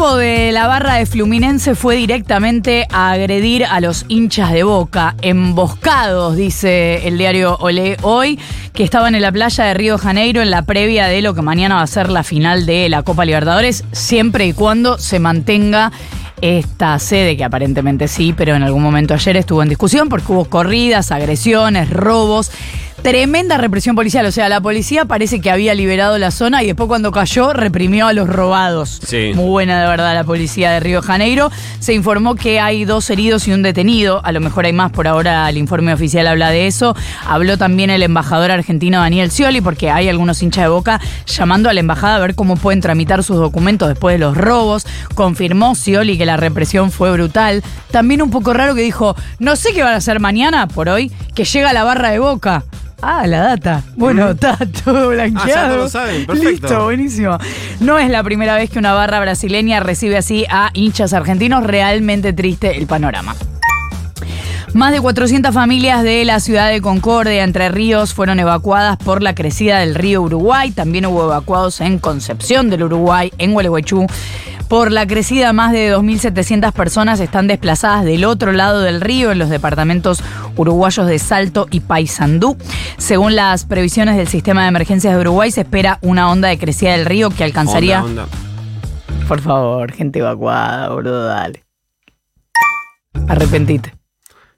Grupo de la barra de Fluminense fue directamente a agredir a los hinchas de Boca, emboscados, dice el diario Olé hoy, que estaban en la playa de Río Janeiro en la previa de lo que mañana va a ser la final de la Copa Libertadores, siempre y cuando se mantenga esta sede, que aparentemente sí, pero en algún momento ayer estuvo en discusión porque hubo corridas, agresiones, robos. Tremenda represión policial, o sea, la policía parece que había liberado la zona y después cuando cayó reprimió a los robados. Sí. Muy buena de verdad la policía de Río Janeiro. Se informó que hay dos heridos y un detenido, a lo mejor hay más, por ahora el informe oficial habla de eso. Habló también el embajador argentino Daniel Scioli, porque hay algunos hinchas de boca llamando a la embajada a ver cómo pueden tramitar sus documentos después de los robos. Confirmó Scioli que la represión fue brutal. También un poco raro que dijo, no sé qué van a hacer mañana, por hoy, que llega la barra de boca. Ah, la data. Bueno, está todo blanqueado. Ah, ya todos lo saben, perfecto. Listo, buenísimo. No es la primera vez que una barra brasileña recibe así a hinchas argentinos. Realmente triste el panorama. Más de 400 familias de la ciudad de Concordia, Entre Ríos, fueron evacuadas por la crecida del río Uruguay. También hubo evacuados en Concepción del Uruguay, en Gualeguaychú. Por la crecida, más de 2.700 personas están desplazadas del otro lado del río, en los departamentos uruguayos de Salto y Paysandú. Según las previsiones del sistema de emergencias de Uruguay, se espera una onda de crecida del río que alcanzaría. Onda, onda. Por favor, gente evacuada, boludo, dale. Arrepentite.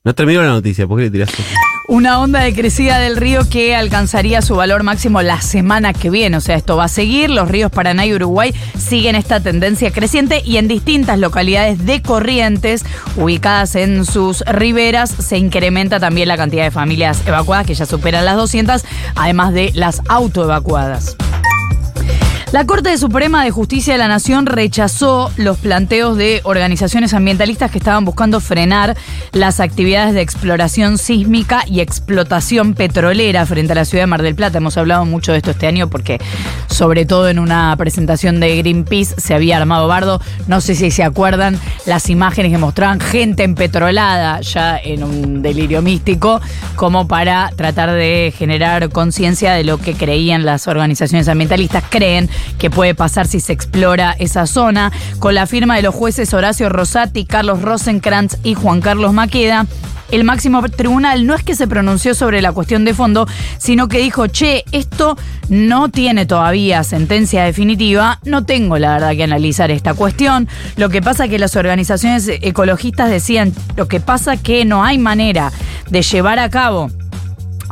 No terminó la noticia, ¿por qué le tiraste? Una onda de crecida del río que alcanzaría su valor máximo la semana que viene. O sea, esto va a seguir. Los ríos Paraná y Uruguay siguen esta tendencia creciente y en distintas localidades de Corrientes, ubicadas en sus riberas, se incrementa también la cantidad de familias evacuadas, que ya superan las 200, además de las autoevacuadas. La Corte Suprema de Justicia de la Nación rechazó los planteos de organizaciones ambientalistas que estaban buscando frenar las actividades de exploración sísmica y explotación petrolera frente a la ciudad de Mar del Plata. Hemos hablado mucho de esto este año porque, sobre todo en una presentación de Greenpeace, se había armado bardo. No sé si se acuerdan las imágenes que mostraban gente empetrolada ya en un delirio místico, como para tratar de generar conciencia de lo que creían las organizaciones ambientalistas. Creen que puede pasar si se explora esa zona, con la firma de los jueces Horacio Rosati, Carlos Rosenkrantz y Juan Carlos Maqueda. El máximo tribunal no es que se pronunció sobre la cuestión de fondo, sino que dijo, che, esto no tiene todavía sentencia definitiva, no tengo la verdad que analizar esta cuestión. Lo que pasa que las organizaciones ecologistas decían, lo que pasa que no hay manera de llevar a cabo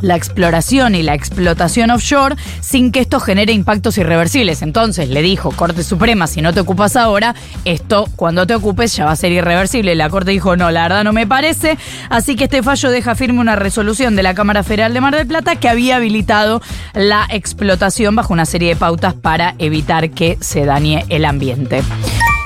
la exploración y la explotación offshore sin que esto genere impactos irreversibles. Entonces le dijo Corte Suprema, si no te ocupas ahora, esto cuando te ocupes ya va a ser irreversible. La Corte dijo, no, la verdad no me parece. Así que este fallo deja firme una resolución de la Cámara Federal de Mar del Plata que había habilitado la explotación bajo una serie de pautas para evitar que se dañe el ambiente.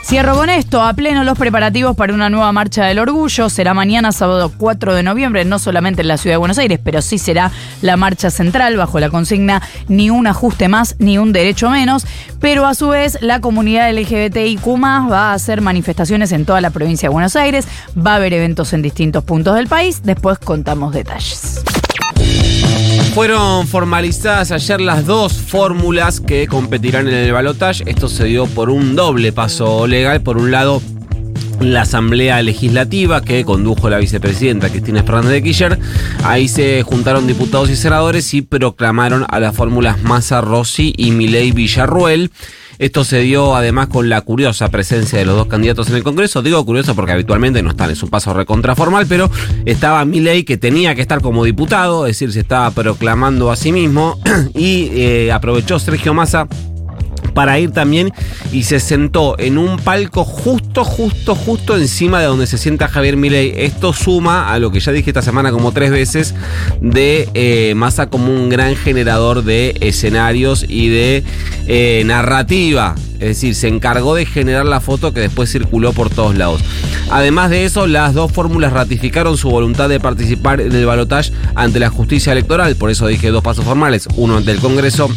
Cierro con esto, a pleno los preparativos para una nueva marcha del orgullo. Será mañana, sábado 4 de noviembre, no solamente en la ciudad de Buenos Aires, pero sí será la marcha central bajo la consigna ni un ajuste más ni un derecho menos. Pero a su vez, la comunidad LGBTIQ va a hacer manifestaciones en toda la provincia de Buenos Aires. Va a haber eventos en distintos puntos del país. Después contamos detalles. Fueron formalizadas ayer las dos fórmulas que competirán en el balotaje. Esto se dio por un doble paso legal. Por un lado, la Asamblea Legislativa que condujo la vicepresidenta Cristina Fernández de Kirchner. Ahí se juntaron diputados y senadores y proclamaron a las fórmulas Massa Rossi y Milei Villarruel. Esto se dio además con la curiosa presencia de los dos candidatos en el Congreso. Digo curioso porque habitualmente no están, es un paso recontraformal, pero estaba Milei que tenía que estar como diputado, es decir, se estaba proclamando a sí mismo y eh, aprovechó Sergio Massa para ir también y se sentó en un palco justo, justo, justo encima de donde se sienta Javier Milei. Esto suma a lo que ya dije esta semana como tres veces de eh, Massa como un gran generador de escenarios y de eh, narrativa. Es decir, se encargó de generar la foto que después circuló por todos lados. Además de eso, las dos fórmulas ratificaron su voluntad de participar en el balotaje ante la justicia electoral. Por eso dije dos pasos formales, uno ante el Congreso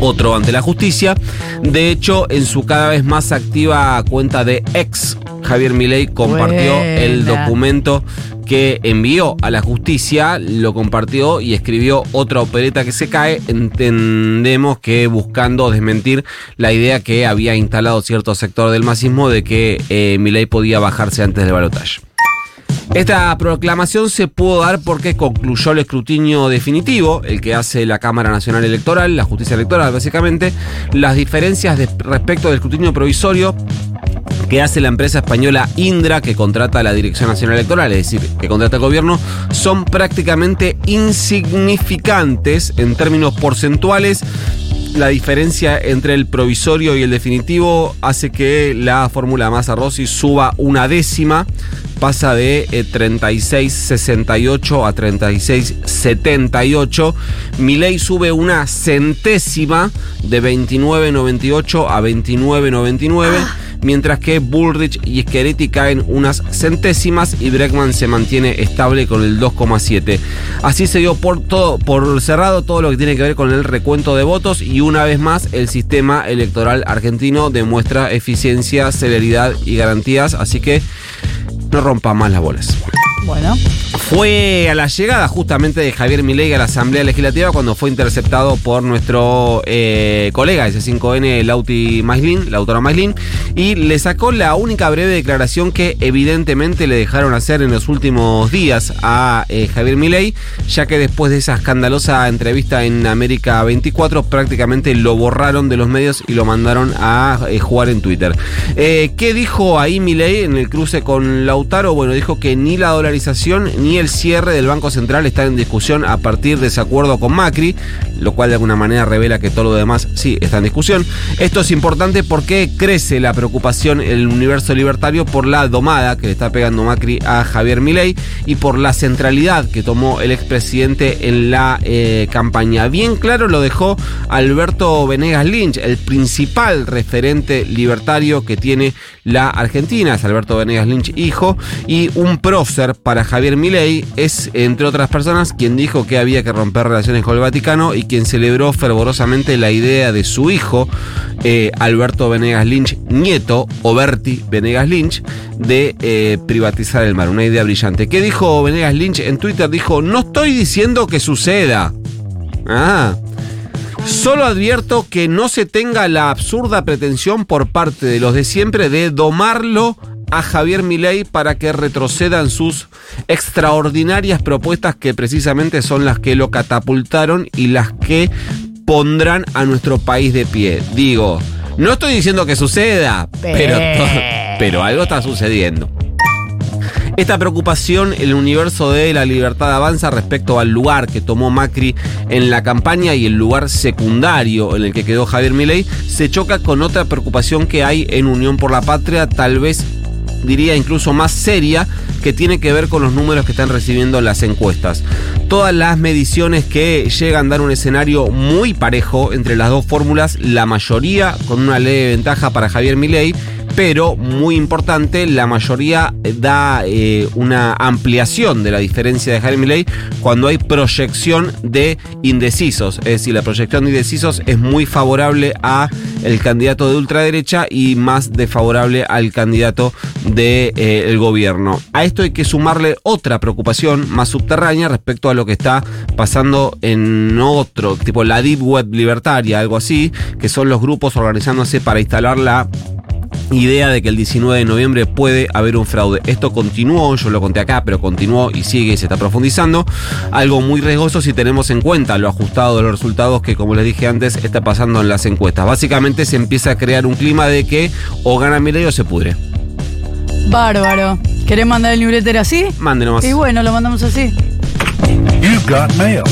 otro ante la justicia. De hecho, en su cada vez más activa cuenta de ex, Javier Milei compartió el documento que envió a la justicia, lo compartió y escribió otra opereta que se cae. Entendemos que buscando desmentir la idea que había instalado cierto sector del masismo de que eh, Milei podía bajarse antes del balotaje. Esta proclamación se pudo dar porque concluyó el escrutinio definitivo, el que hace la Cámara Nacional Electoral, la justicia electoral básicamente, las diferencias respecto del escrutinio provisorio que hace la empresa española Indra, que contrata la Dirección Nacional Electoral, es decir, que contrata al gobierno, son prácticamente insignificantes en términos porcentuales. La diferencia entre el provisorio y el definitivo hace que la fórmula Massa Rossi suba una décima, pasa de eh, 36,68 a 36,78. Milei sube una centésima de 29,98 a 29,99 mientras que Bullrich y Scheretti caen unas centésimas y Breckman se mantiene estable con el 2,7. Así se dio por todo por cerrado todo lo que tiene que ver con el recuento de votos y una vez más el sistema electoral argentino demuestra eficiencia, celeridad y garantías, así que no rompa más las bolas. Bueno. Fue a la llegada justamente de Javier Milei a la Asamblea Legislativa cuando fue interceptado por nuestro eh, colega de C5N, Lauti Maislin, la autora Maislin, y le sacó la única breve declaración que evidentemente le dejaron hacer en los últimos días a eh, Javier Milei, ya que después de esa escandalosa entrevista en América 24 prácticamente lo borraron de los medios y lo mandaron a eh, jugar en Twitter. ¿Qué dijo ahí Milei en el cruce con Lautaro? Bueno, dijo que ni la dolarización ni el cierre del Banco Central están en discusión a partir de ese acuerdo con Macri, lo cual de alguna manera revela que todo lo demás sí está en discusión. Esto es importante porque crece la preocupación en el universo libertario por la domada que le está pegando Macri a Javier Milei y por la centralidad que tomó el expresidente en la eh, campaña. Bien claro lo dejó Alberto Venegas Lynch, el principal referente libertario que tiene la Argentina, es Alberto Venegas Lynch hijo, y un prócer para Javier Milei es, entre otras personas, quien dijo que había que romper relaciones con el Vaticano y quien celebró fervorosamente la idea de su hijo, eh, Alberto Venegas Lynch, nieto, o Berti Venegas Lynch, de eh, privatizar el mar. Una idea brillante. ¿Qué dijo Venegas Lynch en Twitter? Dijo, no estoy diciendo que suceda. Ah. Solo advierto que no se tenga la absurda pretensión por parte de los de siempre de domarlo a Javier Milei para que retrocedan sus extraordinarias propuestas que precisamente son las que lo catapultaron y las que pondrán a nuestro país de pie. Digo, no estoy diciendo que suceda, pero, pero algo está sucediendo. Esta preocupación, el universo de la libertad avanza respecto al lugar que tomó Macri en la campaña y el lugar secundario en el que quedó Javier Milei, se choca con otra preocupación que hay en Unión por la Patria, tal vez diría incluso más seria, que tiene que ver con los números que están recibiendo las encuestas. Todas las mediciones que llegan a dar un escenario muy parejo entre las dos fórmulas, la mayoría con una leve ventaja para Javier Milei, pero muy importante, la mayoría da eh, una ampliación de la diferencia de Javier Milei cuando hay proyección de indecisos. Es decir, la proyección de indecisos es muy favorable a el candidato de ultraderecha y más desfavorable al candidato del de, eh, gobierno. A esto hay que sumarle otra preocupación más subterránea respecto a lo que está pasando en otro, tipo la Deep Web libertaria, algo así, que son los grupos organizándose para instalar la idea de que el 19 de noviembre puede haber un fraude. Esto continuó, yo lo conté acá, pero continuó y sigue y se está profundizando. Algo muy riesgoso si tenemos en cuenta lo ajustado de los resultados que, como les dije antes, está pasando en las encuestas. Básicamente se empieza a crear un clima de que o gana Milei o se pudre. Bárbaro. ¿Querés mandar el newsletter así? Mándenos. Y bueno, lo mandamos así. You've got mail.